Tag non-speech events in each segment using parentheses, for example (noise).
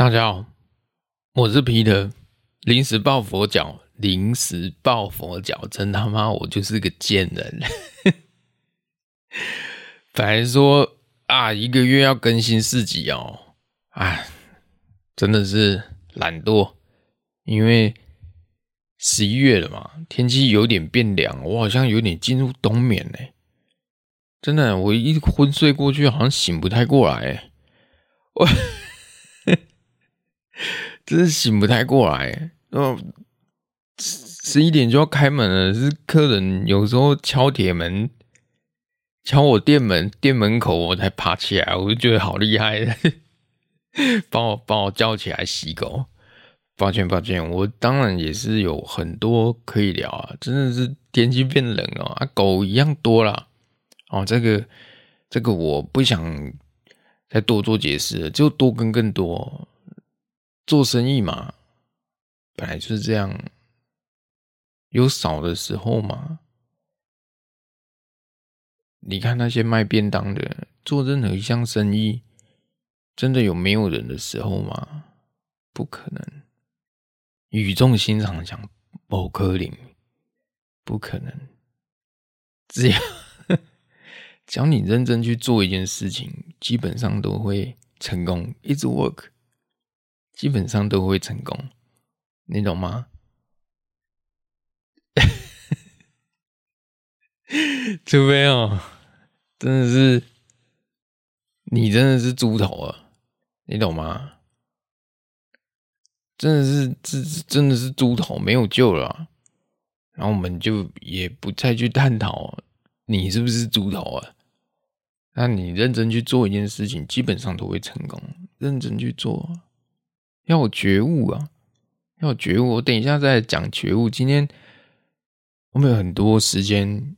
大家好，我是皮特，临时抱佛脚，临时抱佛脚，真他妈我就是个贱人。(laughs) 本来说啊，一个月要更新四集哦，啊，真的是懒惰，因为十一月了嘛，天气有点变凉，我好像有点进入冬眠嘞。真的，我一昏睡过去，好像醒不太过来，我。真是醒不太过来，哦，十一点就要开门了，是客人有时候敲铁门，敲我店门，店门口我才爬起来，我就觉得好厉害，(laughs) 帮我帮我叫起来洗狗。抱歉抱歉，我当然也是有很多可以聊啊，真的是天气变冷了啊，狗一样多了哦，这个这个我不想再多做解释了，就多跟更多。做生意嘛，本来就是这样，有少的时候嘛。你看那些卖便当的，做任何一项生意，真的有没有人的时候吗？不可能。语重心长讲，不可能，不可能。只要 (laughs) 只要你认真去做一件事情，基本上都会成功。一直 work。基本上都会成功，你懂吗？(laughs) 除非哦，真的是你真的是猪头啊，你懂吗？真的是这真的是猪头，没有救了。然后我们就也不再去探讨你是不是猪头啊。那你认真去做一件事情，基本上都会成功。认真去做。要觉悟啊！要觉悟。我等一下再讲觉悟。今天我们有很多时间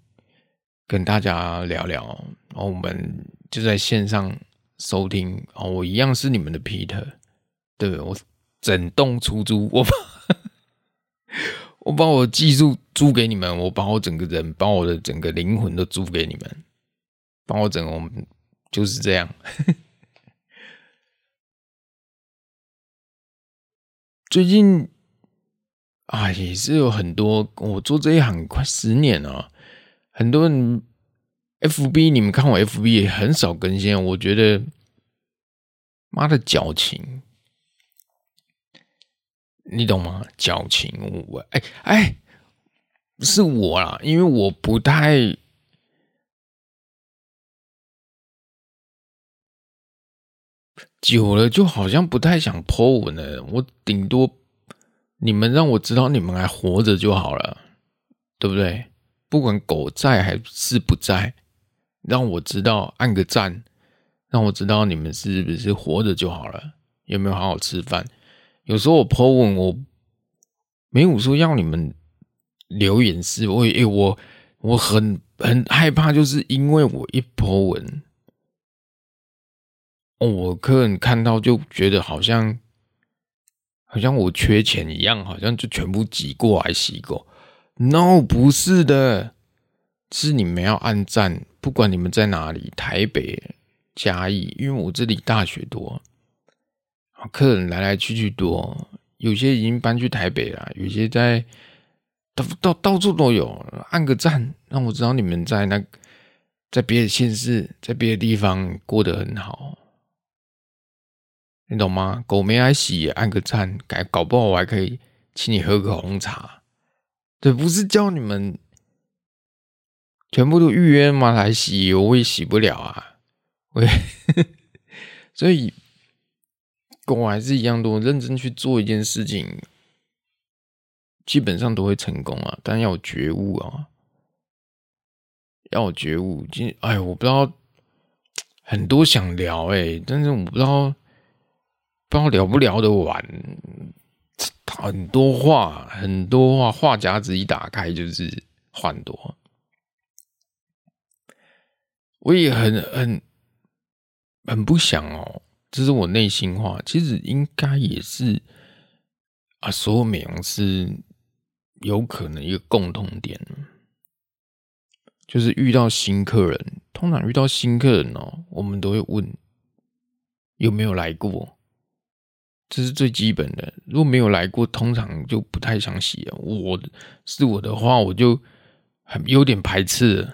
跟大家聊聊，然后我们就在线上收听。哦，我一样是你们的 Peter，对，我整栋出租，我把我把我技术租给你们，我把我整个人，把我的整个灵魂都租给你们，把我整个我们就是这样。最近啊，也是有很多我做这一行快十年了，很多人 FB 你们看我 FB 也很少更新，我觉得妈的矫情，你懂吗？矫情，我哎哎，是我啦，因为我不太。久了就好像不太想 po 文了，我顶多你们让我知道你们还活着就好了，对不对？不管狗在还是不在，让我知道按个赞，让我知道你们是不是活着就好了，有没有好好吃饭？有时候我 po 文，我没有说要你们留言是，我诶我我很很害怕，就是因为我一 po 文。我客人看到就觉得好像，好像我缺钱一样，好像就全部挤过来洗狗。No，不是的，是你们要按赞，不管你们在哪里，台北、嘉义，因为我这里大学多，客人来来去去多，有些已经搬去台北了，有些在到到到处都有。按个赞，让我知道你们在那，在别的县市，在别的地方过得很好。你懂吗？狗没来洗，按个赞，改搞不好我还可以请你喝个红茶。对，不是叫你们全部都预约吗？来洗，我也洗不了啊。我 (laughs) 所以狗还是一样多，认真去做一件事情，基本上都会成功啊。但要有觉悟啊，要有觉悟。今哎，我不知道很多想聊哎、但是我不知道。不知道聊不聊得完，很多话，很多话，话匣子一打开就是话很多。我也很很很不想哦，这是我内心话。其实应该也是啊，所有美容师有可能一个共同点，就是遇到新客人，通常遇到新客人哦，我们都会问有没有来过。这是最基本的。如果没有来过，通常就不太想洗了。我是我的话，我就很有点排斥，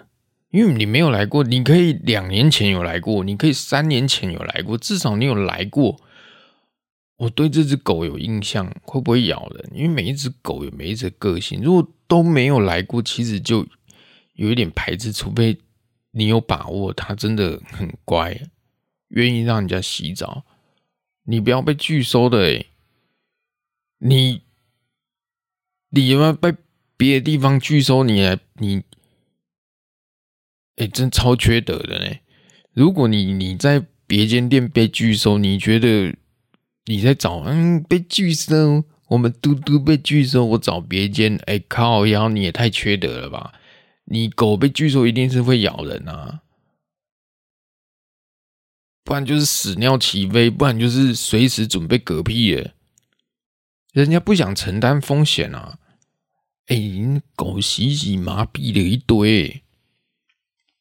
因为你没有来过，你可以两年前有来过，你可以三年前有来过，至少你有来过。我对这只狗有印象，会不会咬人？因为每一只狗有每一只个性，如果都没有来过，其实就有一点排斥，除非你有把握，它真的很乖，愿意让人家洗澡。你不要被拒收的哎！你你有没有被别的地方拒收你？你你哎，真超缺德的呢！如果你你在别间店被拒收，你觉得你在找嗯被拒收？我们嘟嘟被拒收，我找别间哎靠腰，你也太缺德了吧！你狗被拒收一定是会咬人啊！不然就是屎尿齐飞，不然就是随时准备嗝屁耶。人家不想承担风险啊！哎、欸，狗洗洗麻痹了一堆，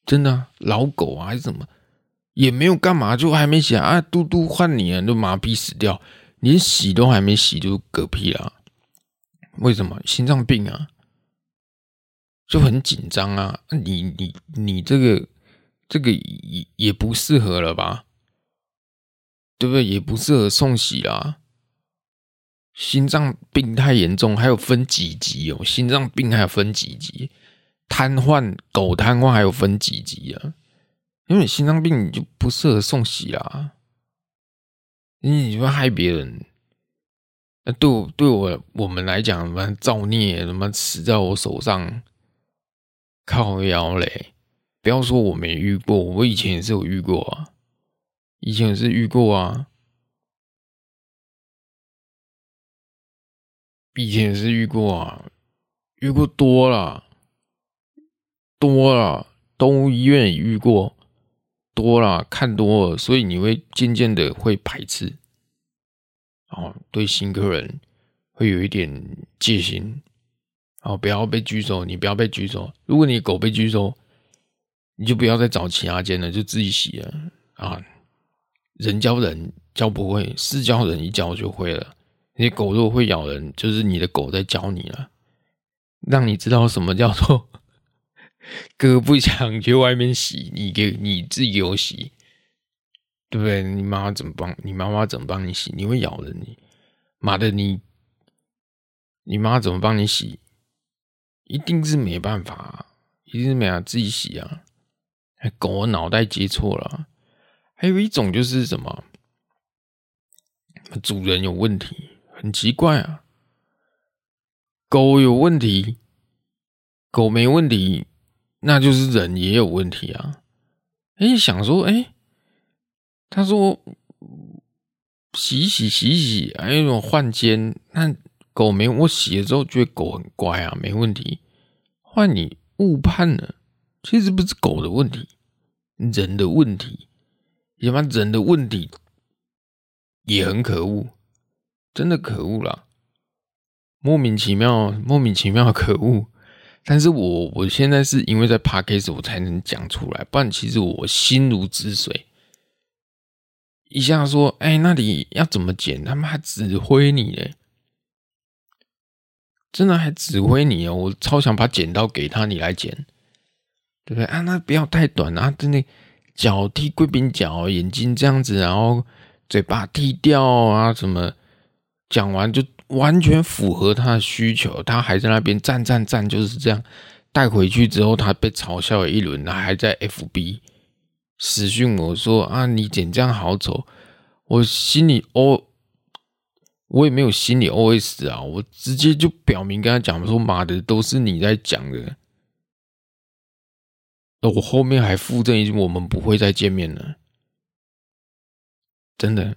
真的、老狗啊还是什么，也没有干嘛，就还没洗啊，嘟嘟换你啊，都麻痹死掉，连洗都还没洗就嗝屁了。为什么？心脏病啊，就很紧张啊！你你你这个这个也也不适合了吧？对不对？也不适合送洗啦。心脏病太严重，还有分几级哦。心脏病还有分几级？瘫痪，狗瘫痪还有分几级啊？因为心脏病你就不适合送洗啦。你会害别人。那对我对我我们来讲，什么造孽，什么死在我手上，靠腰嘞！不要说我没遇过，我以前也是有遇过啊。以前也是遇过啊，以前也是遇过啊，遇过多了，多了，动物医院也遇过，多了，看多了，所以你会渐渐的会排斥，哦，对新客人会有一点戒心，哦，不要被拒收，你不要被拒收，如果你狗被拒收，你就不要再找其他间了，就自己洗了。啊。人教人教不会，事教人一教就会了。你狗如果会咬人，就是你的狗在教你了，让你知道什么叫做 (laughs) 哥不想去外面洗，你给你自己给我洗，对不对？你妈妈怎么帮？你妈妈怎么帮你洗？你会咬人，你妈的你，你妈怎么帮你洗？一定是没办法，一定是没法自己洗啊！狗脑袋接错了。还有一种就是什么，主人有问题，很奇怪啊。狗有问题，狗没问题，那就是人也有问题啊。哎，想说，哎，他说洗洗洗洗，还有种换肩，那狗没我洗了之后觉得狗很乖啊，没问题。换你误判了，其实不是狗的问题，人的问题。他妈人的问题也很可恶，真的可恶啦，莫名其妙，莫名其妙可恶。但是我我现在是因为在 Podcast 我才能讲出来，不然其实我心如止水。一下说，哎、那里要怎么剪？他们还指挥你嘞，真的还指挥你哦！我超想把剪刀给他，你来剪，对不对啊？那不要太短啊，真的。脚踢贵宾脚，眼睛这样子，然后嘴巴踢掉啊，什么？讲完就完全符合他的需求，他还在那边站站站，就是这样。带回去之后，他被嘲笑了一轮，他还在 FB 私讯我说：“啊，你剪这样好丑。”我心里 O，我也没有心里 OS 啊，我直接就表明跟他讲说：“妈的，都是你在讲的。”我后面还附赠一句：“我们不会再见面了。”真的，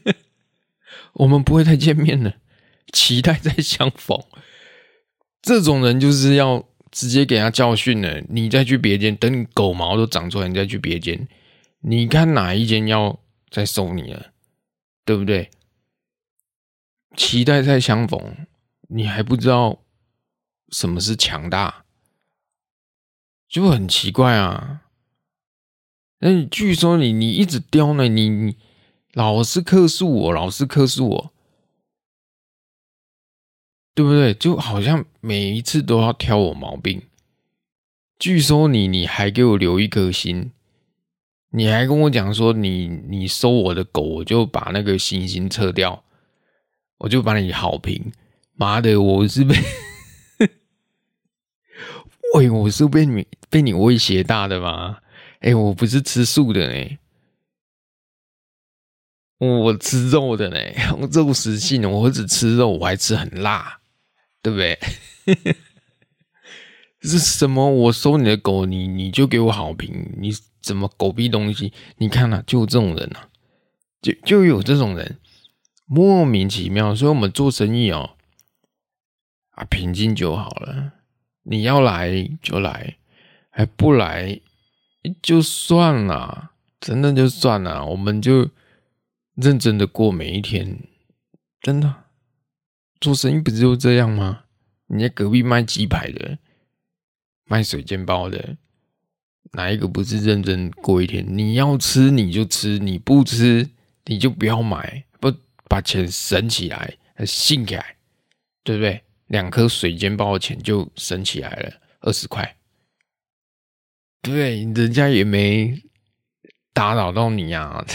(laughs) 我们不会再见面了，期待再相逢。这种人就是要直接给他教训了。你再去别间，等你狗毛都长出来，你再去别间，你看哪一间要再收你了，对不对？期待再相逢，你还不知道什么是强大。就很奇怪啊！那你据说你你一直刁呢，你你老是克诉我，老是克诉我，对不对？就好像每一次都要挑我毛病。据说你你还给我留一颗心，你还跟我讲说你你收我的狗，我就把那个星星撤掉，我就把你好评。妈的，我是被。喂，我是被你被你威胁大的吗？哎、我不是吃素的呢，我吃肉的呢，我 (laughs) 肉食性，我只吃肉，我还吃很辣，对不对？(laughs) 是什么？我收你的狗，你你就给我好评，你怎么狗逼东西？你看啊，就这种人啊，就就有这种人，莫名其妙。所以我们做生意哦，啊，平静就好了。你要来就来，还不来就算了，真的就算了，我们就认真的过每一天。真的，做生意不是就这样吗？你在隔壁卖鸡排的，卖水煎包的，哪一个不是认真过一天？你要吃你就吃，你不吃你就不要买，不把钱省起来，信起来，对不对？两颗水煎包的钱就省起来了二十块，对，人家也没打扰到你啊，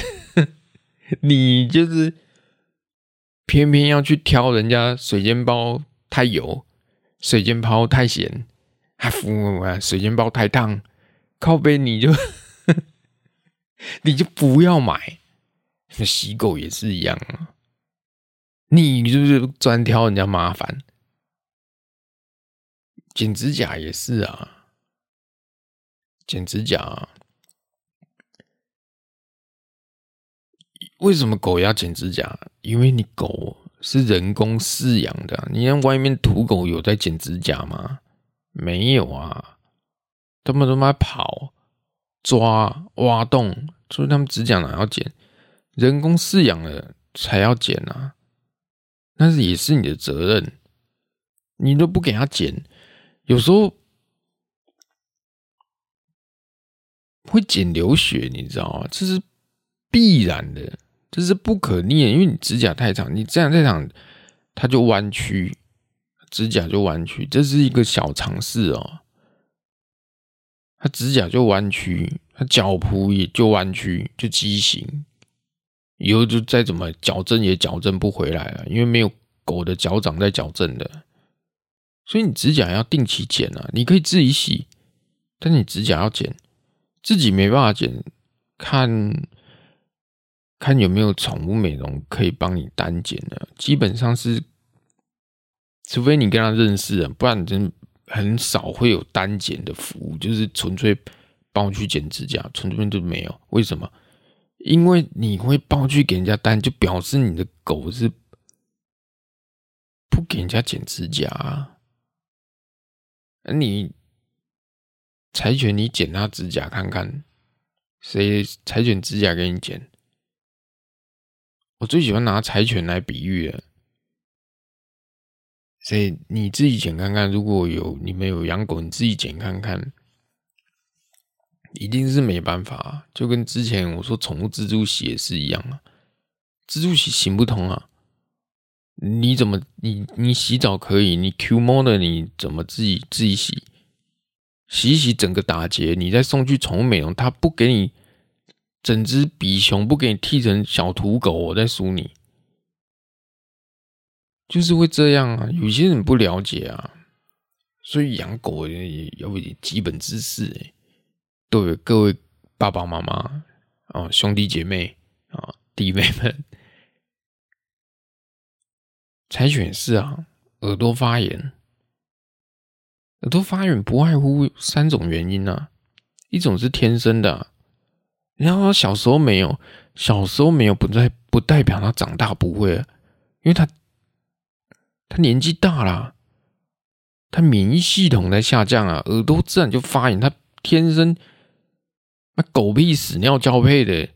(laughs) 你就是偏偏要去挑人家水煎包太油，水煎包太咸，还服啊，水煎包太烫，靠背你就 (laughs) 你就不要买，洗狗也是一样啊，你是不是专挑人家麻烦？剪指甲也是啊，剪指甲啊，为什么狗要剪指甲？因为你狗是人工饲养的，你让外面土狗有在剪指甲吗？没有啊，他们都在跑、抓、挖洞，所以他们指甲哪要剪？人工饲养的才要剪啊，但是也是你的责任，你都不给他剪。有时候会剪流血，你知道吗？这是必然的，这是不可逆的，因为你指甲太长，你这样太长，它就弯曲，指甲就弯曲，这是一个小常识哦。它指甲就弯曲，它脚蹼也就弯曲，就畸形，以后就再怎么矫正也矫正不回来了，因为没有狗的脚掌在矫正的。所以你指甲要定期剪啊，你可以自己洗，但你指甲要剪，自己没办法剪，看看有没有宠物美容可以帮你单剪的，基本上是，除非你跟他认识啊，不然真很少会有单剪的服务，就是纯粹帮我去剪指甲，纯粹就没有。为什么？因为你会帮我去给人家单，就表示你的狗是不给人家剪指甲啊。你柴犬，你剪它指甲看看，谁柴犬指甲给你剪？我最喜欢拿柴犬来比喻了。所以你自己剪看看，如果有你们有养狗，你自己剪看看，一定是没办法。就跟之前我说宠物蜘蛛洗也是一样啊，蜘蛛洗行不通啊。你怎么你你洗澡可以？你 Q 猫的你怎么自己自己洗？洗洗整个打结，你再送去宠物美容，他不给你整只比熊，不给你剃成小土狗，我在输你，就是会这样啊。有些人不了解啊，所以养狗也要有点基本知识哎。对各位爸爸妈妈啊，兄弟姐妹啊，弟妹们。柴犬是啊，耳朵发炎，耳朵发炎不外乎三种原因啊，一种是天生的啊，然后小时候没有，小时候没有不代不代表他长大不会，因为他他年纪大了，他免疫系统在下降啊，耳朵自然就发炎，他天生那狗屁屎尿交配的。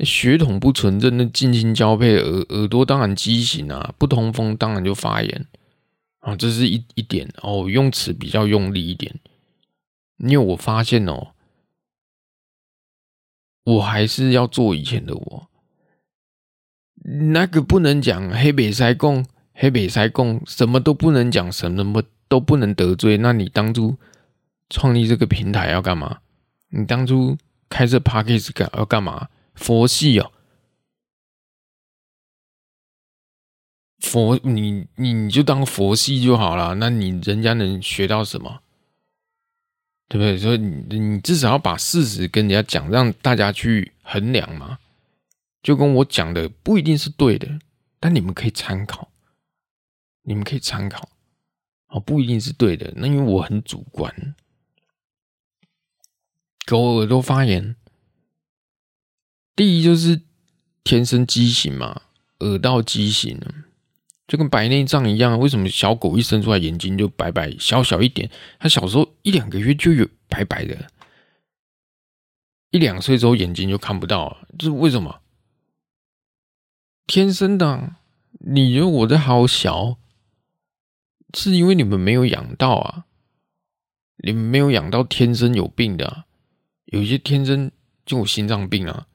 血统不纯正的近亲交配，耳耳朵当然畸形啊，不通风当然就发炎啊，这是一一点哦。用词比较用力一点，因为我发现哦，我还是要做以前的我。那个不能讲黑北塞共，黑北塞共，什么都不能讲，什么都不能得罪。那你当初创立这个平台要干嘛？你当初开这 Podcast 干要干嘛？佛系哦，佛你你你就当佛系就好了。那你人家能学到什么？对不对？所以你你至少要把事实跟人家讲，让大家去衡量嘛。就跟我讲的不一定是对的，但你们可以参考，你们可以参考，哦，不一定是对的。那因为我很主观，狗耳朵发炎，第一就是天生畸形嘛，耳道畸形，就跟白内障一样。为什么小狗一生出来眼睛就白白小小一点？它小时候一两个月就有白白的，一两岁之后眼睛就看不到，这是为什么？天生的，你觉得我的好小，是因为你们没有养到啊，你们没有养到天生有病的，有些天生就有心脏病啊，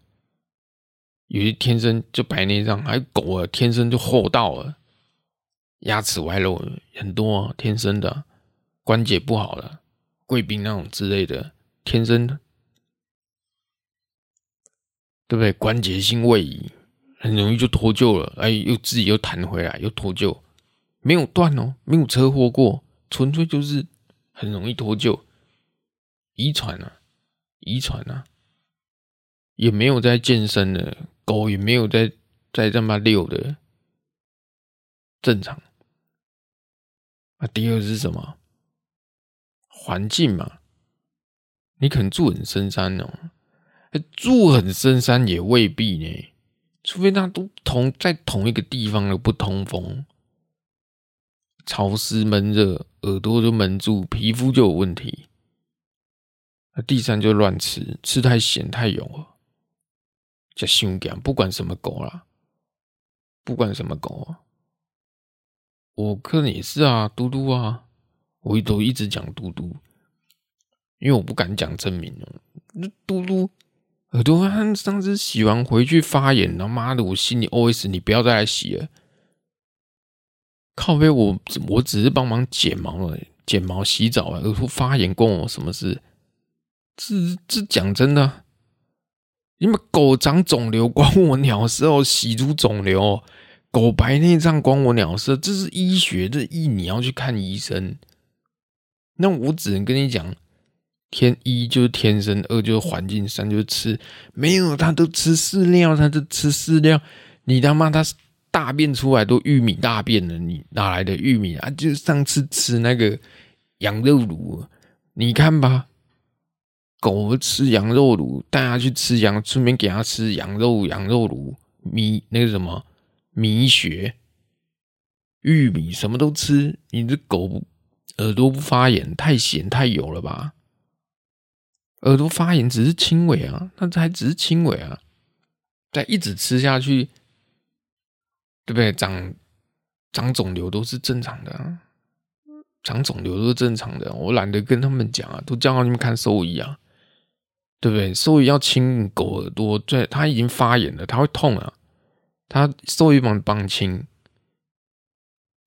有些天生就白内障，还有狗啊，天生就厚道了，牙齿外露很多啊，天生的关节不好了，贵宾那种之类的，天生的，对不对？关节性位移。很容易就脱臼了，哎，又自己又弹回来，又脱臼，没有断哦，没有车祸过，纯粹就是很容易脱臼，遗传啊，遗传啊，也没有在健身的狗，也没有在在这么遛的，正常。啊，第二是什么？环境嘛，你可能住很深山哦，住很深山也未必呢。除非它都同在同一个地方的不通风、潮湿闷热，耳朵就闷住，皮肤就有问题。那第三就乱吃，吃太咸太油了，就伤感。不管什么狗啦，不管什么狗啊，我可能也是啊，嘟嘟啊，我都一直讲嘟嘟，因为我不敢讲真名哦，嘟嘟。耳朵他上次洗完回去发炎，他妈的，我心里 OS：你不要再来洗了。靠北，我我只是帮忙剪毛了，剪毛洗澡啊，耳朵发炎关我什么事？这这讲真的，你们狗长肿瘤关我鸟事哦，洗出肿瘤，狗白内障关我鸟事，这是医学的医，你要去看医生。那我只能跟你讲。天一就是天生，二就是环境，三就是吃。没有，他都吃饲料，他都吃饲料。你他妈他大便出来都玉米大便了，你哪来的玉米啊？就是上次吃那个羊肉炉，你看吧，狗吃羊肉炉，带它去吃羊，顺便给它吃羊肉，羊肉炉米那个什么米血、玉米什么都吃。你这狗耳朵不发炎，太咸太油了吧？耳朵发炎只是轻微啊，那这还只是轻微啊，再一直吃下去，对不对？长长肿瘤都是正常的，长肿瘤都是正常的。我懒得跟他们讲啊，都叫他们看兽医啊，对不对？兽医要清狗耳朵，对，它已经发炎了，它会痛啊。他兽医帮帮清，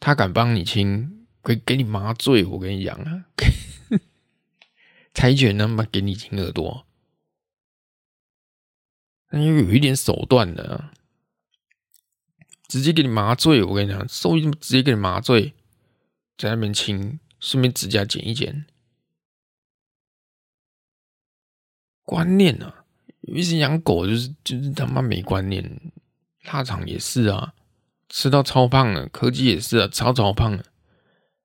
他敢帮你清，会给你麻醉。我跟你讲啊。柴犬那么给你清耳朵，那又有一点手段的，直接给你麻醉。我跟你讲，兽医直接给你麻醉，在那边清，顺便指甲剪一剪。观念啊，有一些养狗就是就是他妈没观念，腊肠也是啊，吃到超胖了，柯基也是啊，超超胖了。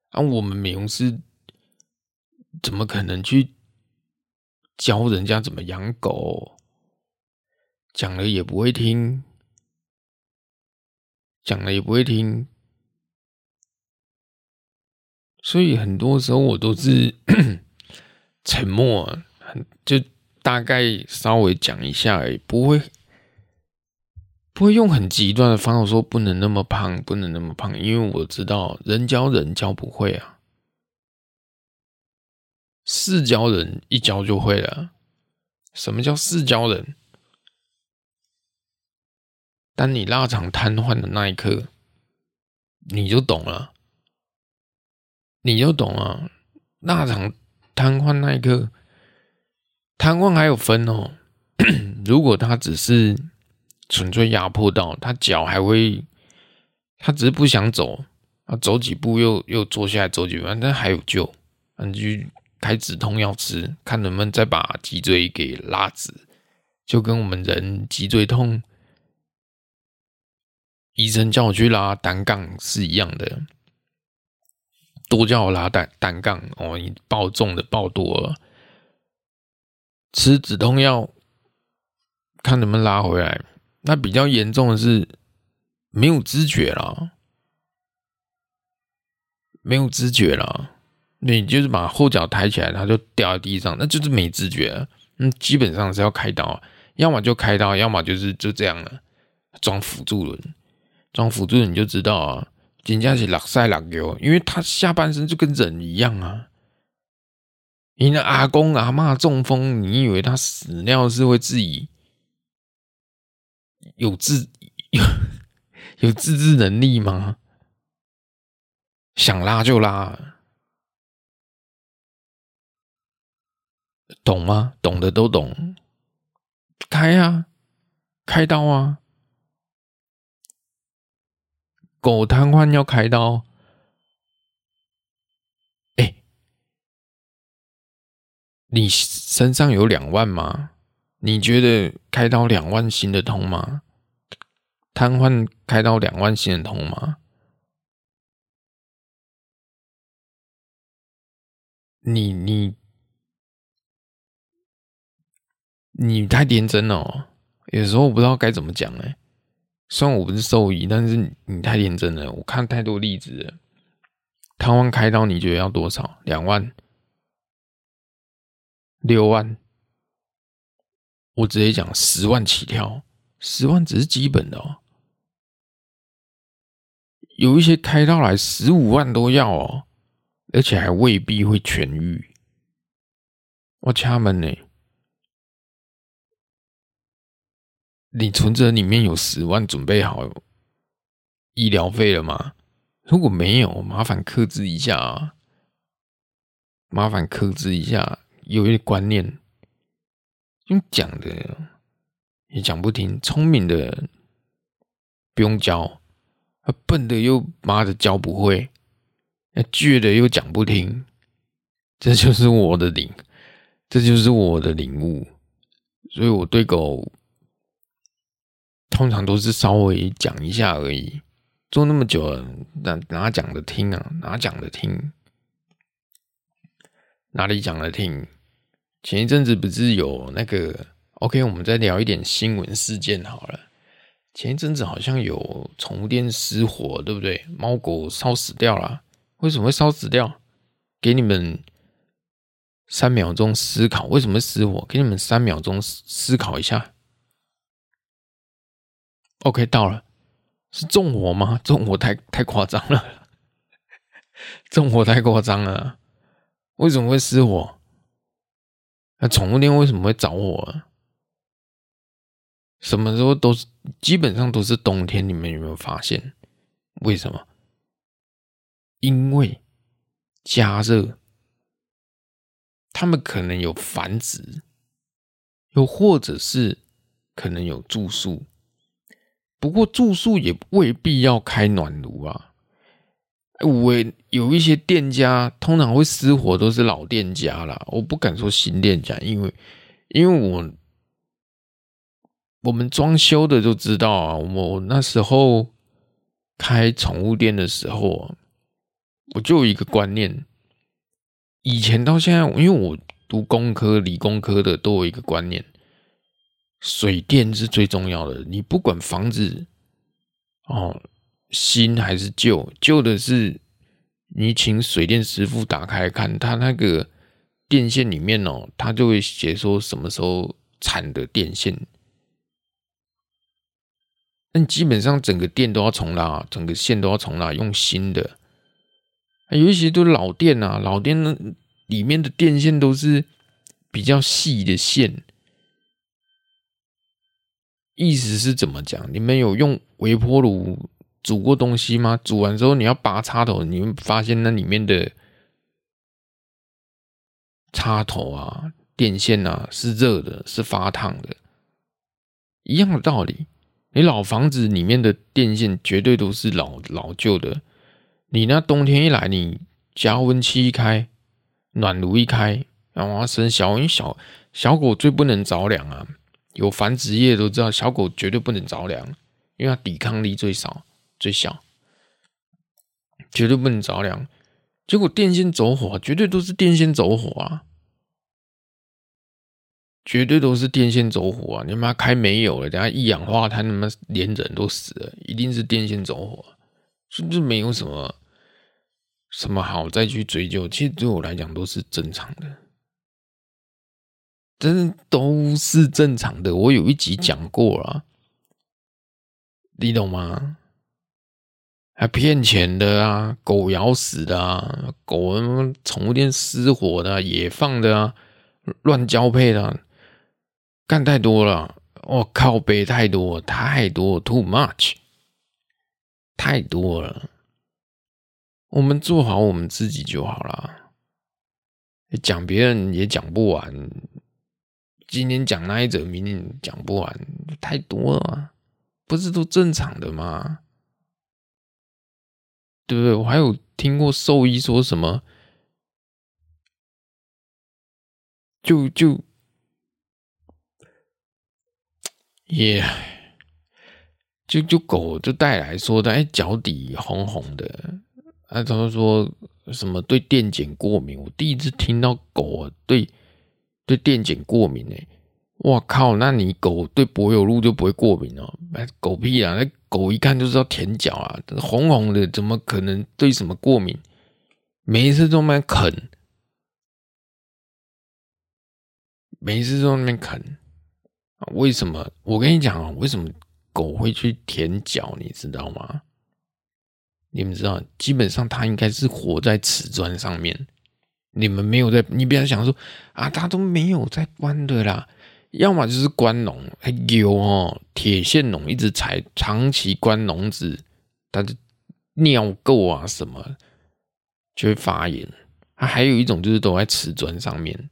啊，我们美容师怎么可能去？教人家怎么养狗，讲了也不会听，讲了也不会听，所以很多时候我都是 (coughs) 沉默，很就大概稍微讲一下而已，不会不会用很极端的方式说不能那么胖，不能那么胖，因为我知道人教人教不会啊。事教人一教就会了。什么叫事教人？当你腊肠瘫痪的那一刻，你就懂了，你就懂了。腊肠瘫痪那一刻，瘫痪还有分哦。(clears throat) 如果他只是纯粹压迫到他脚，还会，他只是不想走，啊，走几步又又坐下来走几步，那还有救，你就开止痛药吃，看能不能再把脊椎给拉直，就跟我们人脊椎痛。医生叫我去拉单杠是一样的，多叫我拉单单杠哦，你抱重的抱多了，吃止痛药，看能不能拉回来。那比较严重的是没有知觉了，没有知觉了，你就是把后脚抬起来，它就掉在地上，那就是没知觉。嗯，基本上是要开刀，要么就开刀，要么就是就这样了，装辅助轮。装辅助轮你就知道啊，人家是落塞落油，因为他下半身就跟人一样啊。你的阿公阿嬷中风，你以为他死尿是会自己有自有 (laughs) 有自制能力吗？想拉就拉，懂吗？懂的都懂，开啊，开刀啊。狗瘫痪要开刀，哎、欸，你身上有两万吗？你觉得开刀两万行得通吗？瘫痪开刀两万行得通吗？你你你太天真了，有时候我不知道该怎么讲哎。虽然我不是兽医，但是你太天真了。我看太多例子了。瘫痪开刀，你觉得要多少？两万、六万？我直接讲十万起跳，十万只是基本的哦。有一些开刀来十五万都要哦，而且还未必会痊愈。我掐门呢。你存折里面有十万，准备好医疗费了吗？如果没有，麻烦克制一下啊！麻烦克制一下，有一个观念，用讲的也讲不听，聪明的不用教，笨的又妈的教不会，那倔的又讲不听，这就是我的领，这就是我的领悟，所以我对狗。通常都是稍微讲一下而已，做那么久了，哪哪讲的听啊？哪讲的听？哪里讲的听？前一阵子不是有那个？OK，我们再聊一点新闻事件好了。前一阵子好像有宠物店失火，对不对？猫狗烧死掉了，为什么会烧死掉？给你们三秒钟思考，为什么会失火？给你们三秒钟思考一下。OK，到了，是纵火吗？(laughs) 纵火太太夸张了，纵火太夸张了。为什么会失火？那宠物店为什么会着火？什么时候都是基本上都是冬天，你们有没有发现？为什么？因为加热，他们可能有繁殖，又或者是可能有住宿。不过住宿也未必要开暖炉啊。我有一些店家通常会失火，都是老店家啦。我不敢说新店家，因为因为我我们装修的就知道啊。我那时候开宠物店的时候，我就有一个观念，以前到现在，因为我读工科、理工科的，都有一个观念。水电是最重要的，你不管房子哦，新还是旧，旧的是你请水电师傅打开看，他那个电线里面哦，他就会写说什么时候产的电线。但基本上整个电都要重拉，整个线都要重拉，用新的。有一些都老电啊，老电里面的电线都是比较细的线。意思是怎么讲？你们有用微波炉煮过东西吗？煮完之后你要拔插头，你会发现那里面的插头啊、电线啊是热的，是发烫的，一样的道理。你老房子里面的电线绝对都是老老旧的。你那冬天一来，你加温器一开，暖炉一开，然后生小，因小小狗最不能着凉啊。有繁殖业都知道，小狗绝对不能着凉，因为它抵抗力最少、最小，绝对不能着凉。结果电线走火，绝对都是电线走火啊。绝对都是电线走火啊！你妈开没有了，等下一氧化碳，他妈连人都死了，一定是电线走火，是不是没有什么什么好再去追究？其实对我来讲都是正常的，真的都是正常的。我有一集讲过了，你懂吗？还骗钱的啊，狗咬死的啊，狗他妈宠物店失火的啊，野放的啊，乱交配的啊。干太多了，我靠，背太多，太多，too much，太多了。我们做好我们自己就好了。讲别人也讲不完，今天讲那一则，明天讲不完，太多了，不是都正常的吗？对不对？我还有听过兽医说什么，就就。耶就就狗就带来说的，哎，脚底红红的，啊，他们说什么对电剪过敏？我第一次听到狗对对电剪过敏呢，我靠，那你狗对柏油路就不会过敏哦？哎，狗屁啊！那狗一看就知道舔脚啊，红红的，怎么可能对什么过敏？每一次都那么啃，每一次都那么啃。为什么？我跟你讲啊，为什么狗会去舔脚？你知道吗？你们知道，基本上它应该是活在瓷砖上面。你们没有在，你不要想说啊，它都没有在关的啦。要么就是关笼，还有哦，铁线笼一直踩，长期关笼子，它的尿垢啊什么就会发炎。它还有一种就是躲在瓷砖上面，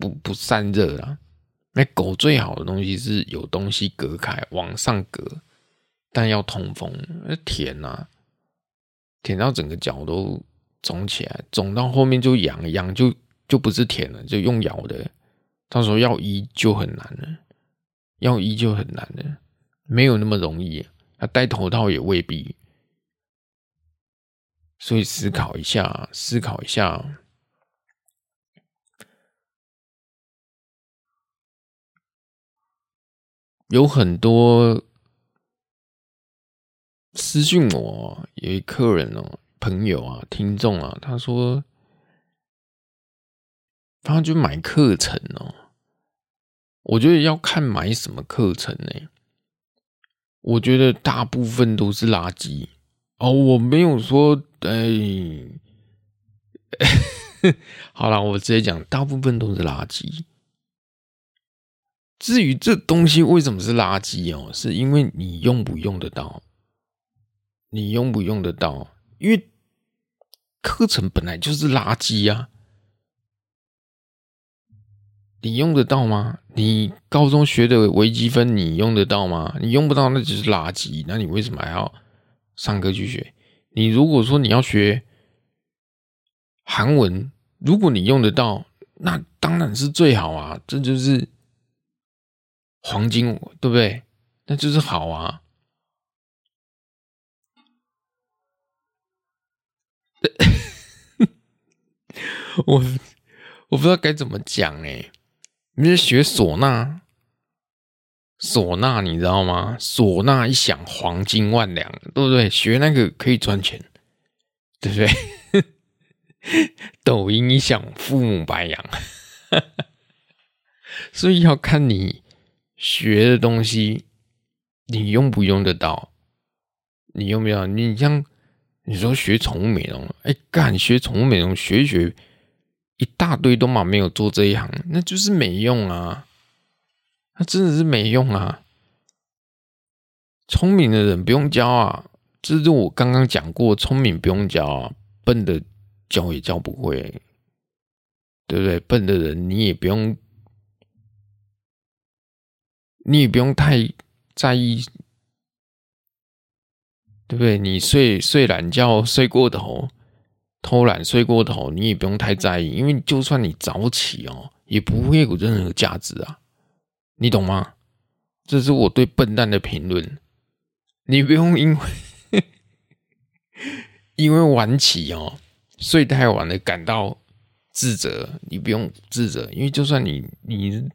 不不散热啦。那狗最好的东西是有东西隔开，往上隔，但要通风。那舔啊，舔到整个脚都肿起来，肿到后面就痒，痒就就不是舔了，就用咬的。到时候要医就很难了，要医就很难了，没有那么容易。他戴头套也未必，所以思考一下，思考一下。有很多私信我，有一客人哦，朋友啊，听众啊，他说他就买课程哦，我觉得要看买什么课程呢？我觉得大部分都是垃圾哦，我没有说哎，(laughs) 好了，我直接讲，大部分都是垃圾。至于这东西为什么是垃圾哦，是因为你用不用得到？你用不用得到？因为课程本来就是垃圾呀，你用得到吗？你高中学的微积分你用得到吗？你用不到，那就是垃圾。那你为什么还要上课去学？你如果说你要学韩文，如果你用得到，那当然是最好啊，这就是。黄金，对不对？那就是好啊。(laughs) 我我不知道该怎么讲哎。你是学唢呐，唢呐，你知道吗？唢呐一响，黄金万两，对不对？学那个可以赚钱，对不对？(laughs) 抖音一响，父母白养。(laughs) 所以要看你。学的东西，你用不用得到？你用不用？你像你说学宠物美容，哎，干学宠物美容，学一学一大堆都嘛没有做这一行，那就是没用啊！那真的是没用啊！聪明的人不用教啊，这是我刚刚讲过，聪明不用教啊，笨的教也教不会，对不对？笨的人你也不用，你也不用太在意，对不对？你睡睡懒觉睡过头，偷懒睡过头，你也不用太在意，因为就算你早起哦，也不会有任何价值啊，你懂吗？这是我对笨蛋的评论。你不用因为 (laughs) 因为晚起哦，睡太晚了感到自责。你不用自责，因为就算你你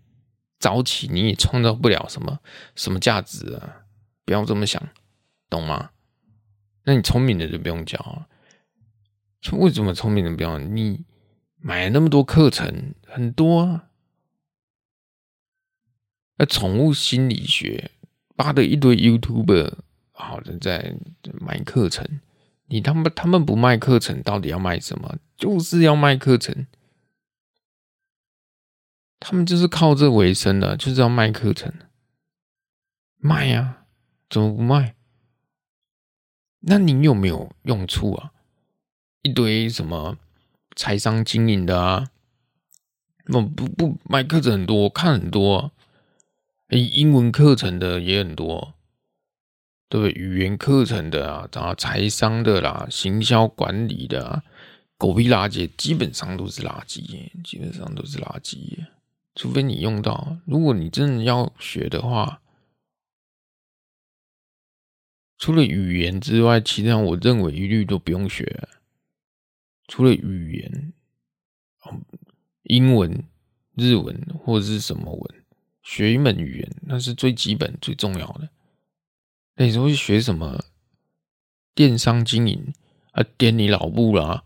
早起，你也创造不了什么什么价值啊！不要这么想，懂吗？那你聪明的就不用教了。为什么聪明的不要？你买那么多课程，很多啊。那宠物心理学，扒的一堆 YouTuber。好的，在买课程，你他们他们不卖课程，到底要卖什么？就是要卖课程，他们就是靠这为生的，就是要卖课程，卖呀，怎么不卖？那你有没有用处啊？一堆什么财商经营的啊，不不不卖课程很多，看很多，英文课程的也很多。对不对？语言课程的啊，然后财商的啦，行销管理的啊，狗屁垃圾，基本上都是垃圾，基本上都是垃圾。除非你用到，如果你真的要学的话，除了语言之外，其他我认为一律都不用学。除了语言，英文、日文或者是什么文，学一门语言，那是最基本、最重要的。那你说会学什么电商经营啊？点你老母啦！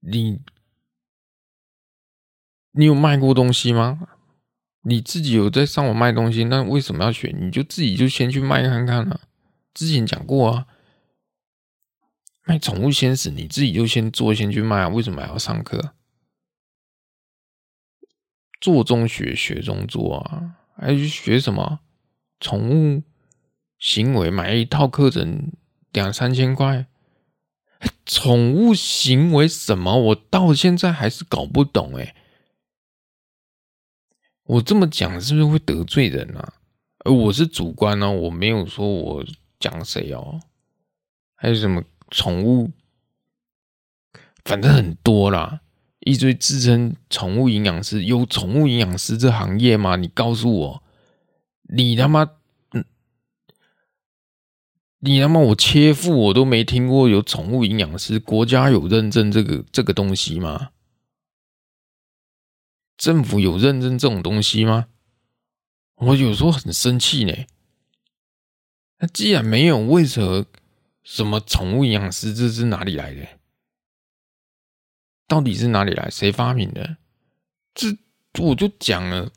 你你有卖过东西吗？你自己有在上网卖东西，那为什么要学？你就自己就先去卖看看啊！之前讲过啊，卖宠物鲜食，你自己就先做，先去卖啊！为什么还要上课？做中学，学中做啊！还去学什么宠物？行为买一套课程两三千块，宠物行为什么？我到现在还是搞不懂哎。我这么讲是不是会得罪人啊？而我是主观呢，我没有说我讲谁哦。还有什么宠物？反正很多啦，一堆自称宠物营养师，有宠物营养师这行业吗？你告诉我，你他妈！你他妈我切腹我都没听过有宠物营养师，国家有认证这个这个东西吗？政府有认证这种东西吗？我有时候很生气呢。那既然没有，为什么什么宠物营养师这是哪里来的？到底是哪里来？谁发明的？这我就讲了，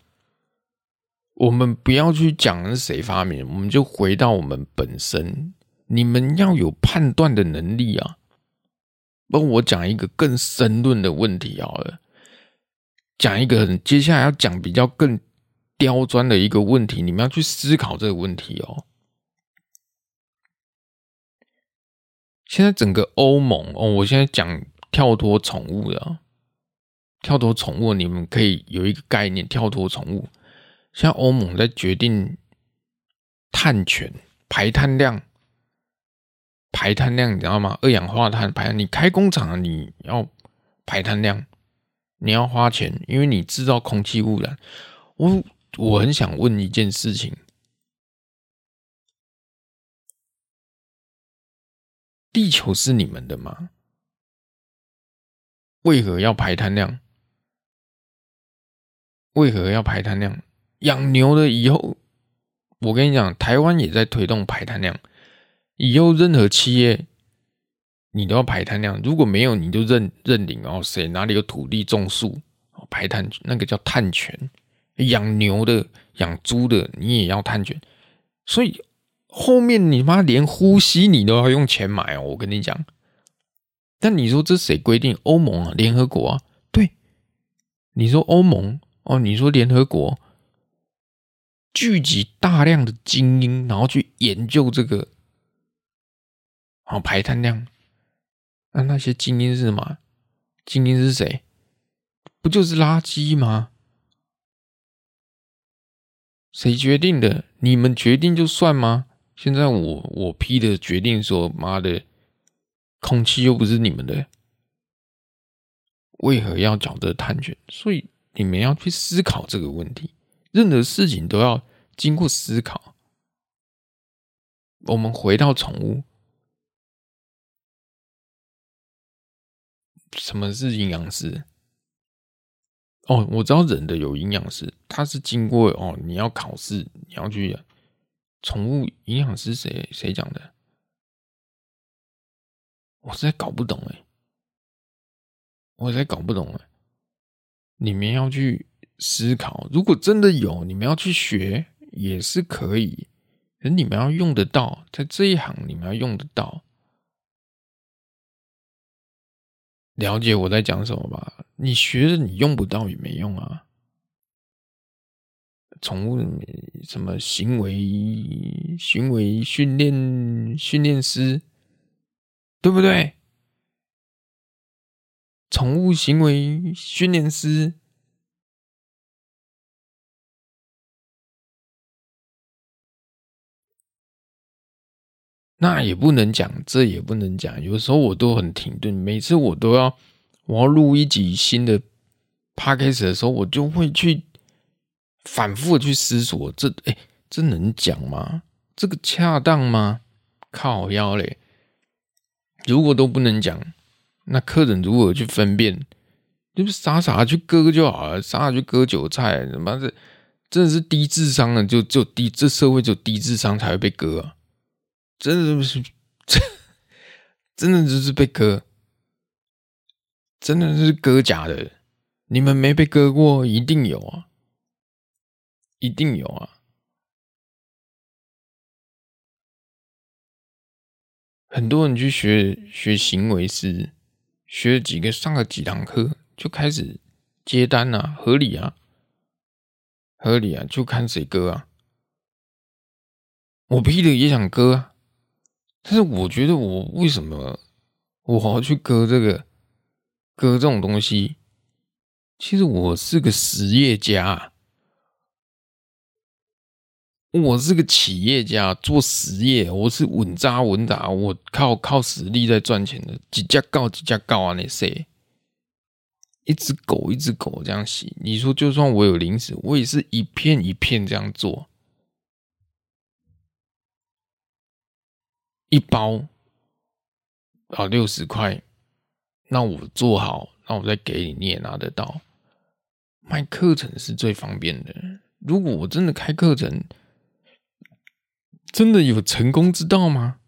我们不要去讲是谁发明，我们就回到我们本身。你们要有判断的能力啊！帮我讲一个更深论的问题好了，讲一个接下来要讲比较更刁钻的一个问题，你们要去思考这个问题哦。现在整个欧盟哦，我现在讲跳脱宠物的，跳脱宠物，你们可以有一个概念，跳脱宠物。像欧盟在决定碳权排碳量。排碳量你知道吗？二氧化碳排，你开工厂你要排碳量，你要花钱，因为你制造空气污染。我我很想问一件事情：地球是你们的吗？为何要排碳量？为何要排碳量？养牛的以后，我跟你讲，台湾也在推动排碳量。以后任何企业，你都要排碳量。如果没有，你就认认领哦。谁哪里有土地种树，排碳那个叫碳权。养牛的、养猪的，你也要碳权。所以后面你妈连呼吸你都要用钱买哦。我跟你讲。但你说这谁规定？欧盟啊，联合国啊。对，你说欧盟哦，你说联合国，聚集大量的精英，然后去研究这个，好排碳量。那那些精英是什么？精英是谁？不就是垃圾吗？谁决定的？你们决定就算吗？现在我我批的决定说，妈的，空气又不是你们的，为何要缴这碳权？所以你们要去思考这个问题。任何事情都要经过思考。我们回到宠物，什么是营养师？哦，我知道人的有营养师，他是经过哦，你要考试，你要去宠物营养师谁谁讲的？我实在搞不懂哎，我实在搞不懂哎，你们要去。思考，如果真的有，你们要去学也是可以，可你们要用得到，在这一行你们要用得到，了解我在讲什么吧？你学了你用不到也没用啊。宠物什么行为行为训练训练师，对不对？宠物行为训练师。那也不能讲，这也不能讲。有时候我都很停顿，每次我都要我要录一集新的 podcast 的时候，我就会去反复的去思索：这哎，这能讲吗？这个恰当吗？靠腰嘞！如果都不能讲，那客人如何去分辨？就是傻傻去割就好了，傻傻去割韭菜，他妈这，真的是低智商的，就就低，这社会就低智商才会被割啊。真的是，(laughs) 真的就是被割，真的是割假的。你们没被割过，一定有啊，一定有啊。很多人去学学行为师，学了几个，上了几堂课，就开始接单啊，合理啊，合理啊，就看谁割啊。我批的也想割啊。但是我觉得，我为什么我要去割这个割这种东西？其实我是个实业家，我是个企业家，做实业，我是稳扎稳打，我靠靠实力在赚钱的。几家告几家告啊？那谁？一只狗一只狗这样洗，你说就算我有零食，我也是一片一片这样做。一包啊，六十块，那我做好，那我再给你，你也拿得到。卖课程是最方便的。如果我真的开课程，真的有成功之道吗？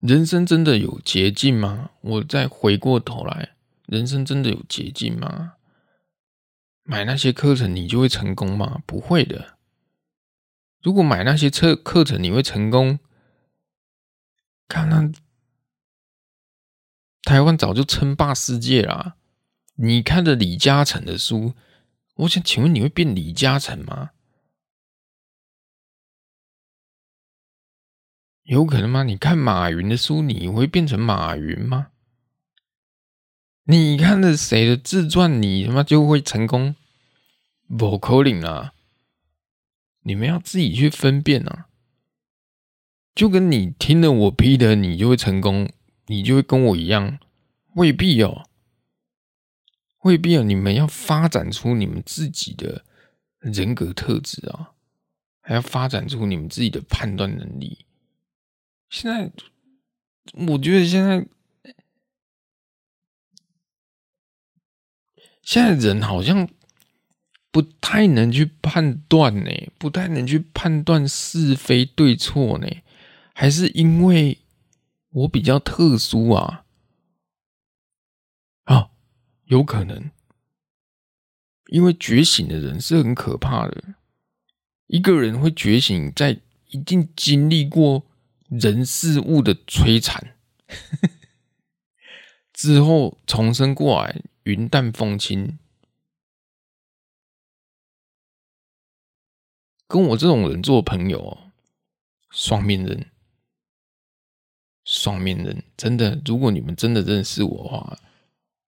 人生真的有捷径吗？我再回过头来，人生真的有捷径吗？买那些课程，你就会成功吗？不会的。如果买那些课课程，你会成功？看那台湾早就称霸世界啦！你看的李嘉诚的书，我想请问你会变李嘉诚吗？有可能吗？你看马云的书，你会变成马云吗？你看的谁的自传，你他妈就会成功？不可能啦！你们要自己去分辨啊，就跟你听了我批的，你就会成功，你就会跟我一样，未必哦，未必哦。你们要发展出你们自己的人格特质啊，还要发展出你们自己的判断能力。现在，我觉得现在，现在人好像。不太能去判断呢，不太能去判断是非对错呢，还是因为我比较特殊啊？啊，有可能，因为觉醒的人是很可怕的。一个人会觉醒，在一定经历过人事物的摧残 (laughs) 之后，重生过来，云淡风轻。跟我这种人做朋友，双面人，双面人，真的。如果你们真的认识我的话，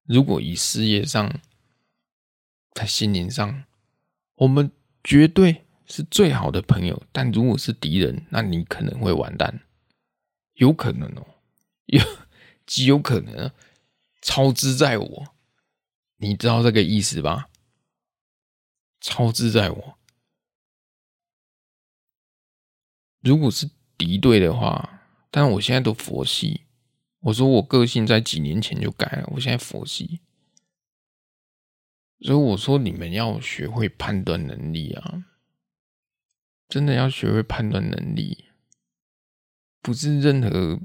如果以事业上，在心灵上，我们绝对是最好的朋友。但如果是敌人，那你可能会完蛋，有可能哦，(laughs) 有极有可能超支在我，你知道这个意思吧？超支在我。如果是敌对的话，但我现在都佛系。我说我个性在几年前就改了，我现在佛系。所以我说你们要学会判断能力啊，真的要学会判断能力，不是任何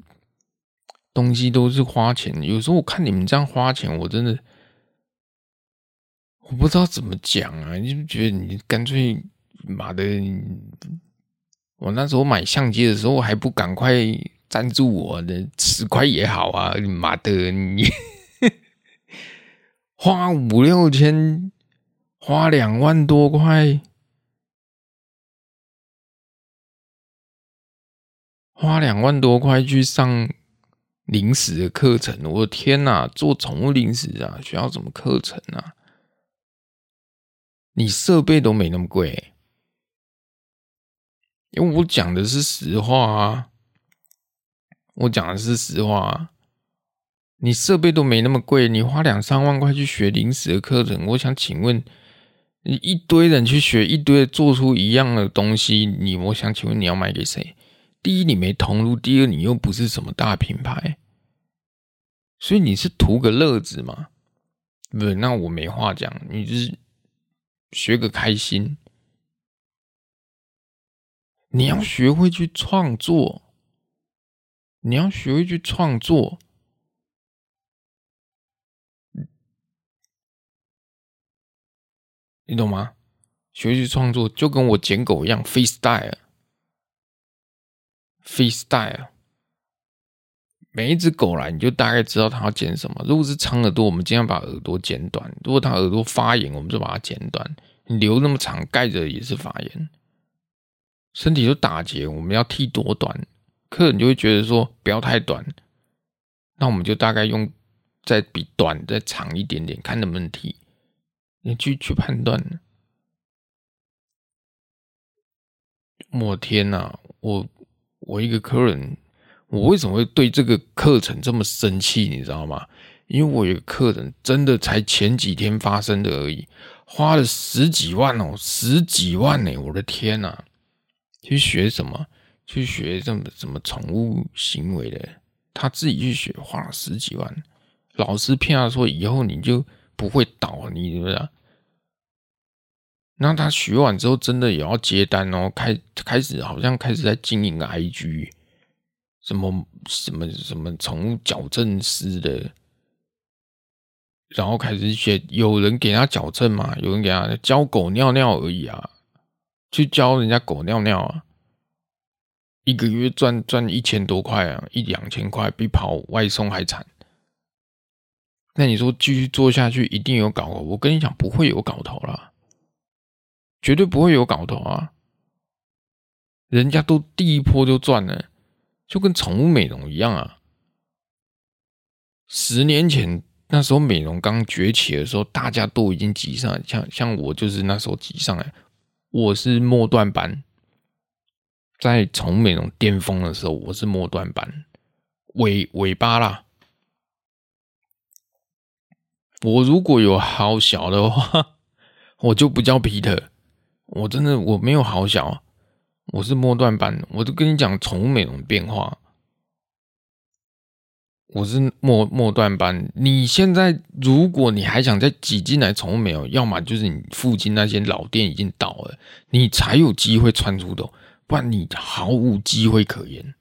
东西都是花钱。有时候我看你们这样花钱，我真的我不知道怎么讲啊，你就觉得你干脆妈的。我那时候买相机的时候，还不赶快赞助我的十块也好啊！妈的，你 (laughs) 花五六千，花两万多块，花两万多块去上零食的课程，我的天哪！做宠物零食啊，需要什么课程啊？你设备都没那么贵。因为我讲的是实话啊，我讲的是实话啊。你设备都没那么贵，你花两三万块去学零食的课程，我想请问，你一堆人去学一堆做出一样的东西，你我想请问你要卖给谁？第一你没投入，第二你又不是什么大品牌，所以你是图个乐子嘛？不，那我没话讲，你就是学个开心。你要学会去创作，你要学会去创作，你懂吗？学会去创作就跟我捡狗一样，freestyle freestyle。每一只狗来，你就大概知道它要剪什么。如果是长耳朵，我们尽量把耳朵剪短；如果它耳朵发炎，我们就把它剪短。你留那么长，盖着也是发炎。身体就打结，我们要剃多短？客人就会觉得说不要太短，那我们就大概用再比短再长一点点，看能不能剃。你去去判断。我天哪！我我一个客人，我为什么会对这个课程这么生气？你知道吗？因为我有个客人真的才前几天发生的而已，花了十几万哦，十几万呢！我的天哪！去学什么？去学这么什么宠物行为的？他自己去学，花了十几万。老师骗他说以后你就不会倒，你知不知道？那他学完之后，真的也要接单哦，开开始好像开始在经营 IG，什么什么什么宠物矫正师的，然后开始学，有人给他矫正吗？有人给他教狗尿尿而已啊。去教人家狗尿尿啊，一个月赚赚一千多块啊，一两千块比跑外送还惨。那你说继续做下去一定有搞头？我跟你讲，不会有搞头啦，绝对不会有搞头啊！人家都第一波就赚了，就跟宠物美容一样啊。十年前那时候美容刚崛起的时候，大家都已经挤上，像像我就是那时候挤上来。我是末段班，在宠物美容巅峰的时候，我是末段班，尾尾巴啦。我如果有好小的话，我就不叫皮特。我真的我没有好小，我是末段班。我都跟你讲宠物美容变化。我是末末段班，你现在如果你还想再挤进来宠物美容，要么就是你附近那些老店已经倒了，你才有机会窜出头，不然你毫无机会可言。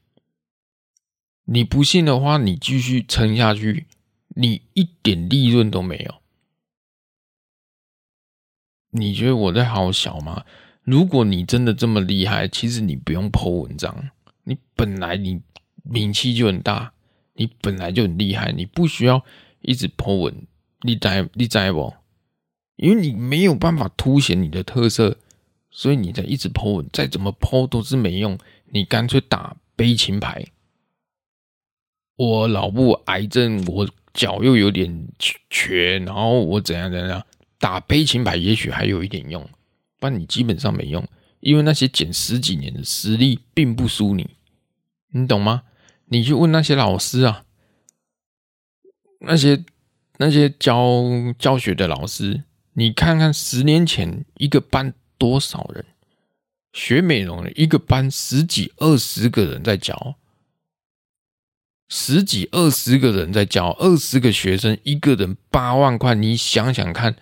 你不信的话，你继续撑下去，你一点利润都没有。你觉得我在好小吗？如果你真的这么厉害，其实你不用 po 文章，你本来你名气就很大。你本来就很厉害，你不需要一直 po 文，你在你在不？因为你没有办法凸显你的特色，所以你在一直 po 文，再怎么 po 都是没用，你干脆打悲情牌。我脑部癌症，我脚又有点瘸，然后我怎样怎样，打悲情牌也许还有一点用，不然你基本上没用，因为那些剪十几年的实力并不输你，你懂吗？你去问那些老师啊，那些那些教教学的老师，你看看十年前一个班多少人学美容的，一个班十几二十个人在教，十几二十个人在教，二十个学生，一个人八万块，你想想看。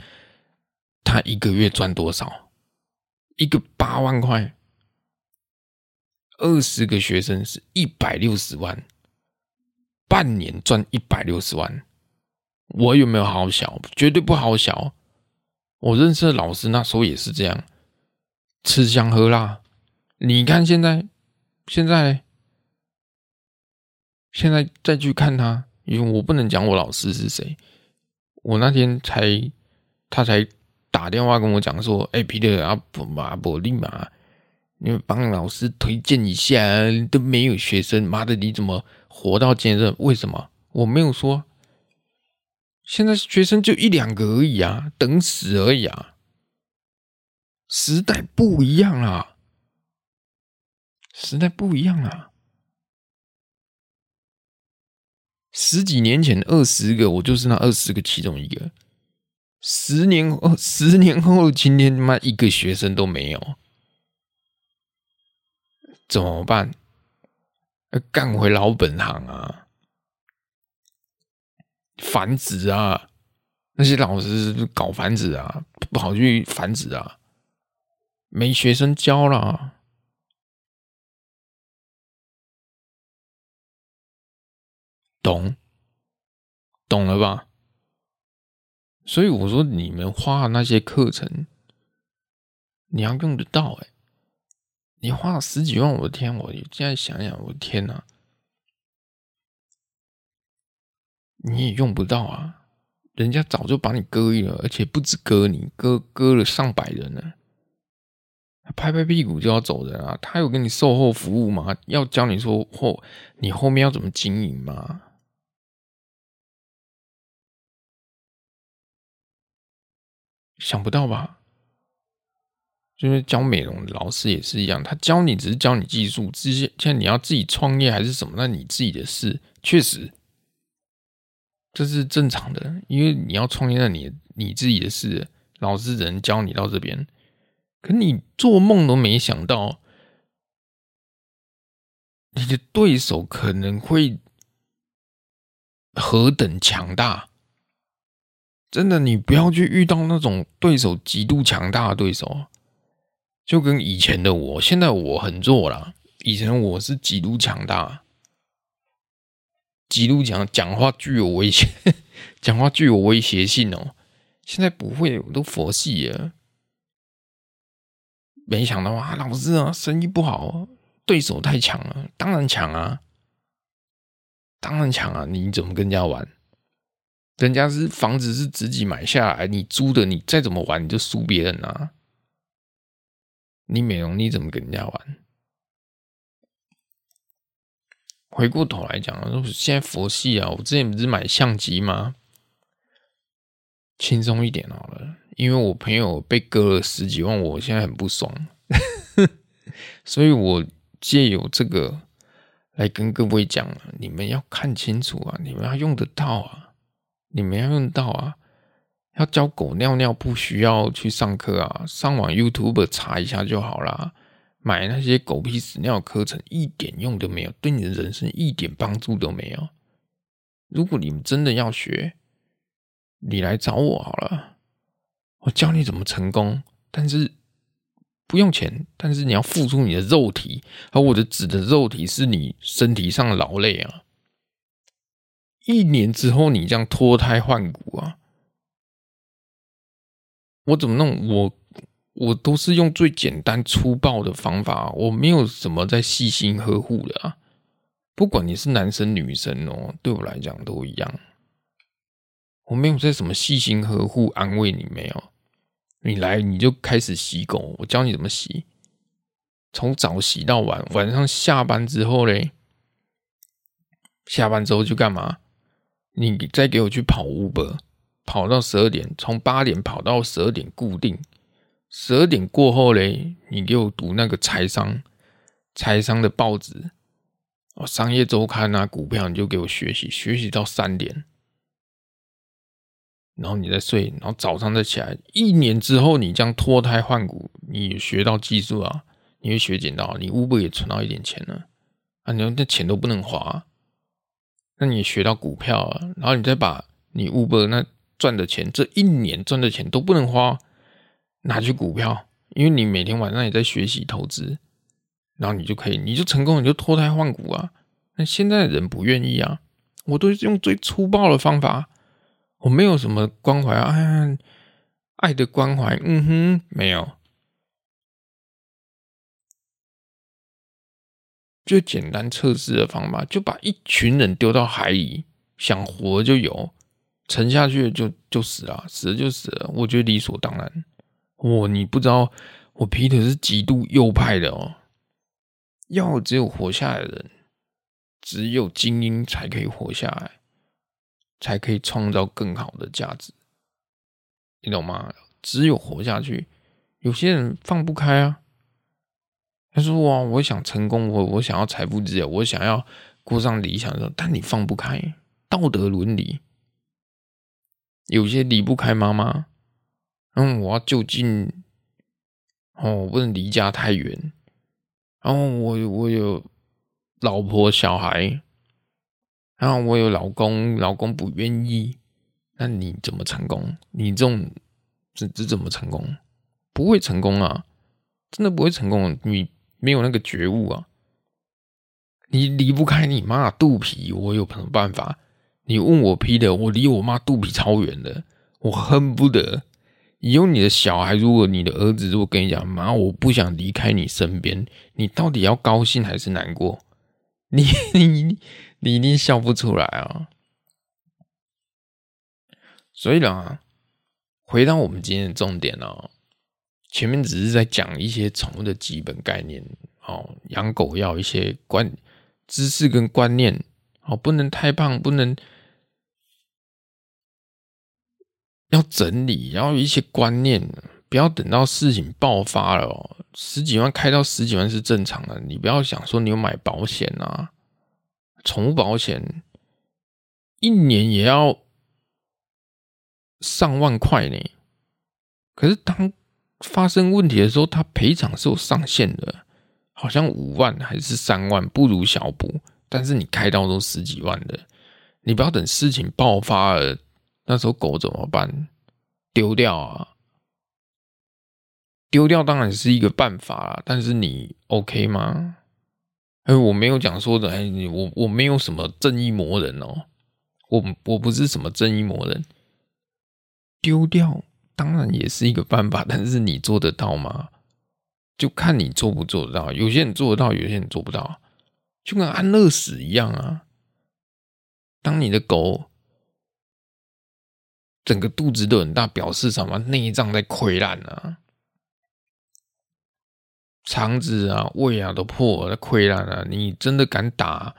他一个月赚多少？一个八万块，二十个学生是一百六十万，半年赚一百六十万。我有没有好小？绝对不好小。我认识的老师那时候也是这样，吃香喝辣。你看现在，现在，现在再去看他，因为我不能讲我老师是谁。我那天才，他才。打电话跟我讲说：“哎、欸，彼得啊，不嘛不立马，你们帮老师推荐一下，都没有学生，妈的，你怎么活到今日？为什么？我没有说，现在学生就一两个而已啊，等死而已啊。时代不一样啊，时代不一样啊。十几年前二十个，我就是那二十个其中一个。”十年后，(laughs) 十年后，今天他妈一个学生都没有，怎么办？干回老本行啊！繁殖啊，那些老师搞繁殖啊，不好去繁殖啊，没学生教了，懂？懂了吧？所以我说，你们花的那些课程，你要用得到哎！你花了十几万，我的天！我现在想想，我的天哪，你也用不到啊！人家早就把你割了，而且不止割你，割割了上百人呢。拍拍屁股就要走人啊！他有给你售后服务吗？要教你说后，你后面要怎么经营吗？想不到吧？就是教美容的老师也是一样，他教你只是教你技术，之前现在你要自己创业还是什么，那你自己的事。确实，这是正常的，因为你要创业，那你你自己的事，老师只能教你到这边。可你做梦都没想到，你的对手可能会何等强大。真的，你不要去遇到那种对手极度强大的对手，就跟以前的我，现在我很弱了。以前我是极度强大，极度强，讲话具有威胁，(laughs) 讲话具有威胁性哦。现在不会，我都佛系了。没想到啊，老师啊，生意不好，对手太强了，当然强啊，当然强啊，你怎么跟人家玩？人家是房子是自己买下来，你租的，你再怎么玩你就输别人啊！你美容你怎么跟人家玩？回过头来讲，现在佛系啊，我之前不是买相机吗？轻松一点好了，因为我朋友被割了十几万，我现在很不爽，(laughs) 所以我借由这个来跟各位讲，你们要看清楚啊，你们要用得到啊。你没有用到啊！要教狗尿尿不需要去上课啊，上网 YouTube 查一下就好啦。买那些狗屁屎尿课程一点用都没有，对你的人生一点帮助都没有。如果你们真的要学，你来找我好了，我教你怎么成功，但是不用钱，但是你要付出你的肉体，而我的指的肉体是你身体上的劳累啊。一年之后，你这样脱胎换骨啊？我怎么弄？我我都是用最简单粗暴的方法，我没有什么在细心呵护的啊。不管你是男生女生哦，对我来讲都一样。我没有在什么细心呵护安慰你，没有。你来你就开始洗狗，我教你怎么洗，从早洗到晚，晚上下班之后嘞，下班之后就干嘛？你再给我去跑 Uber，跑到十二点，从八点跑到十二点固定，十二点过后嘞，你给我读那个财商，财商的报纸，哦，商业周刊啊，股票你就给我学习，学习到三点，然后你再睡，然后早上再起来，一年之后你这样脱胎换骨，你学到技术啊，你会学捡到，你 Uber 也存到一点钱了，啊，你那钱都不能花。那你学到股票啊，然后你再把你 Uber 那赚的钱，这一年赚的钱都不能花，拿去股票，因为你每天晚上也在学习投资，然后你就可以，你就成功，你就脱胎换骨啊。那现在的人不愿意啊，我都是用最粗暴的方法，我没有什么关怀啊，爱的关怀，嗯哼，没有。最简单测试的方法，就把一群人丢到海里，想活就游，沉下去就就死了，死了就死了。我觉得理所当然。我你不知道，我皮特是极度右派的哦。要只有活下来的人，只有精英才可以活下来，才可以创造更好的价值。你懂吗？只有活下去，有些人放不开啊。他说：“哇，我想成功，我我想要财富自由，我想要过上理想的时候，但你放不开道德伦理，有些离不开妈妈。嗯，我要就近哦，我不能离家太远。然后我我有老婆小孩，然后我有老公，老公不愿意，那你怎么成功？你这种这这怎么成功？不会成功啊，真的不会成功。你。”没有那个觉悟啊！你离不开你妈肚皮，我有什么办法？你问我劈的，我离我妈肚皮超远的，我恨不得以后你的小孩，如果你的儿子如果跟你讲妈，我不想离开你身边，你到底要高兴还是难过？你 (laughs) 你你一定笑不出来啊！所以呢，回到我们今天的重点哦。前面只是在讲一些宠物的基本概念哦，养狗要一些观知识跟观念哦，不能太胖，不能要整理，要有一些观念，不要等到事情爆发了哦，十几万开到十几万是正常的，你不要想说你有买保险啊，宠物保险一年也要上万块呢，可是当发生问题的时候，他赔偿是有上限的，好像五万还是三万，不如小补。但是你开刀都十几万的，你不要等事情爆发了，那时候狗怎么办？丢掉啊！丢掉当然是一个办法啦，但是你 OK 吗？哎，我没有讲说的，哎，我我没有什么正义魔人哦，我我不是什么正义魔人，丢掉。当然也是一个办法，但是你做得到吗？就看你做不做得到。有些人做得到，有些人做不到，就跟安乐死一样啊。当你的狗整个肚子都很大，表示什么？内脏在溃烂啊，肠子啊、胃啊都破了、溃烂了。你真的敢打？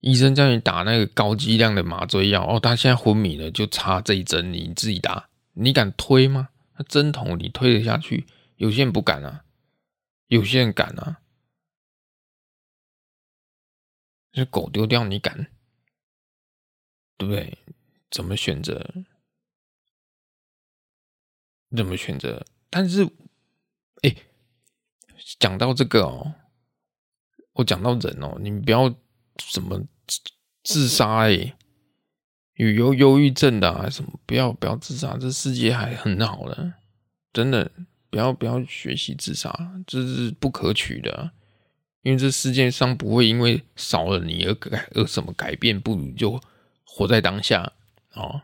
医生叫你打那个高剂量的麻醉药哦，他现在昏迷了，就插这一针，你自己打。你敢推吗？那针筒你推得下去？有些人不敢啊，有些人敢啊。这狗丢掉你敢？对不对？怎么选择？怎么选择？但是，哎，讲到这个哦，我讲到人哦，你不要什么自杀哎。有有忧郁症的啊，什么不要不要自杀，这世界还很好的，真的不要不要学习自杀，这是不可取的，因为这世界上不会因为少了你而改而什么改变，不如就活在当下哦。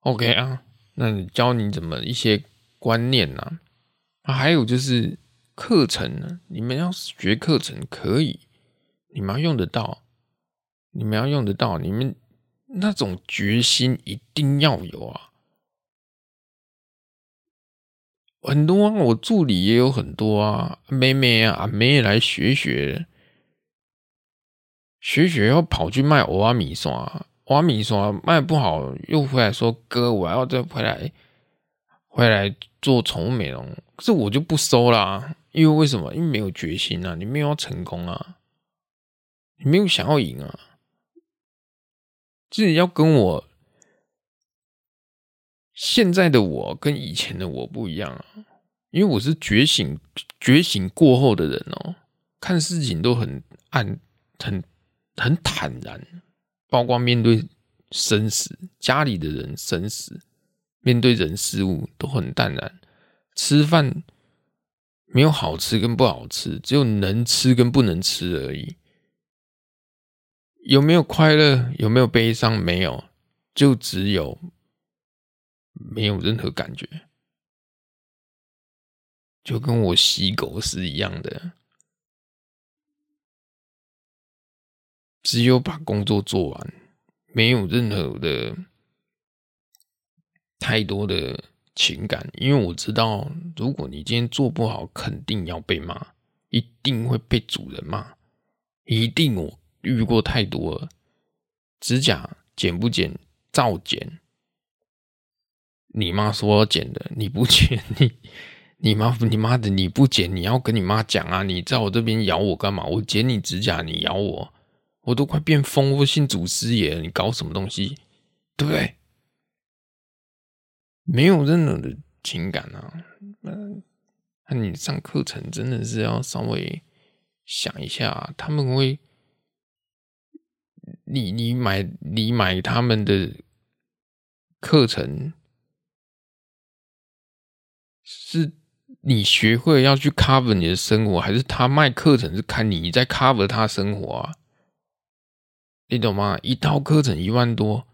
OK 啊，那你教你怎么一些观念呢？啊，还有就是课程呢，你们要学课程可以，你们要用得到，你们要用得到，你们。那种决心一定要有啊！很多啊，我助理也有很多啊，妹妹啊，阿妹来学学，学学要跑去卖蚵仔米线，蚵仔米刷卖不好，又回来说哥，我要再回来，回来做宠物美容，可是我就不收啦，因为为什么？因为没有决心啊，你没有要成功啊，你没有想要赢啊，自己要跟我。现在的我跟以前的我不一样啊，因为我是觉醒觉醒过后的人哦，看事情都很暗，很很坦然，包括面对生死，家里的人生死，面对人事物都很淡然。吃饭没有好吃跟不好吃，只有能吃跟不能吃而已。有没有快乐？有没有悲伤？没有，就只有。没有任何感觉，就跟我洗狗是一样的，只有把工作做完，没有任何的太多的情感，因为我知道，如果你今天做不好，肯定要被骂，一定会被主人骂，一定我遇过太多了，指甲剪不剪，照剪。你妈说要剪的，你不剪，你你妈你妈的你不剪，你要跟你妈讲啊！你在我这边咬我干嘛？我剪你指甲，你咬我，我都快变疯，我信祖师爷，你搞什么东西？对不对？没有任何的情感啊！那那你上课程真的是要稍微想一下，他们会，你你买你买他们的课程。是你学会要去 cover 你的生活，还是他卖课程是看你在 cover 他生活啊？你懂吗？一套课程一万多，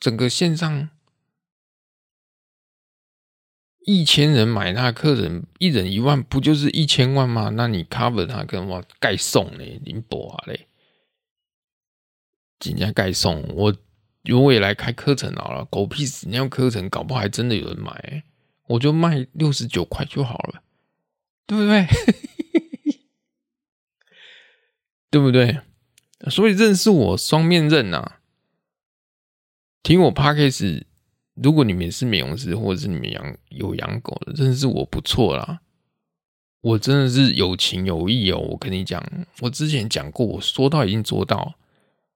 整个线上一千人买他的课程，一人一万，不就是一千万吗？那你 cover 他跟我盖送嘞，林博啊嘞，人家盖送我，如果也来开课程好了，狗屁屎尿课程，搞不好还真的有人买。我就卖六十九块就好了，对不对？(laughs) 对不对？所以认识我双面刃啊，听我 Podcast，如果你们是美容师，或者是你们养有养狗的，认识我不错啦。我真的是有情有义哦，我跟你讲，我之前讲过，我说到已经做到。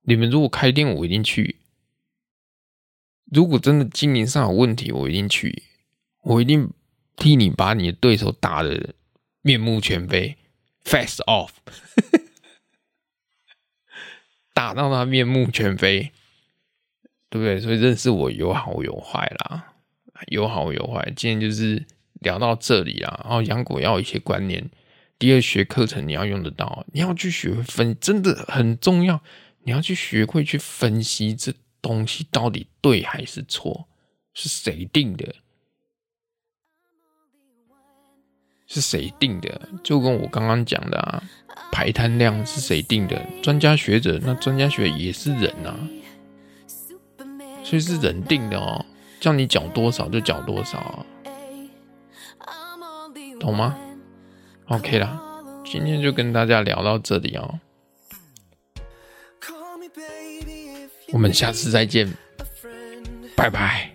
你们如果开店，我一定去；如果真的经营上有问题，我一定去。我一定替你把你的对手打得面目全非，Fast off，(laughs) 打到他面目全非，对不对？所以认识我有好有坏啦，有好有坏。今天就是聊到这里啦。然后养狗要一些观念，第二学课程你要用得到，你要去学分，真的很重要。你要去学会去分析这东西到底对还是错，是谁定的？是谁定的？就跟我刚刚讲的啊，排摊量是谁定的？专家学者，那专家学也是人啊，所以是人定的哦。叫你缴多少就缴多少啊，懂吗？OK 啦，今天就跟大家聊到这里哦，我们下次再见，拜拜。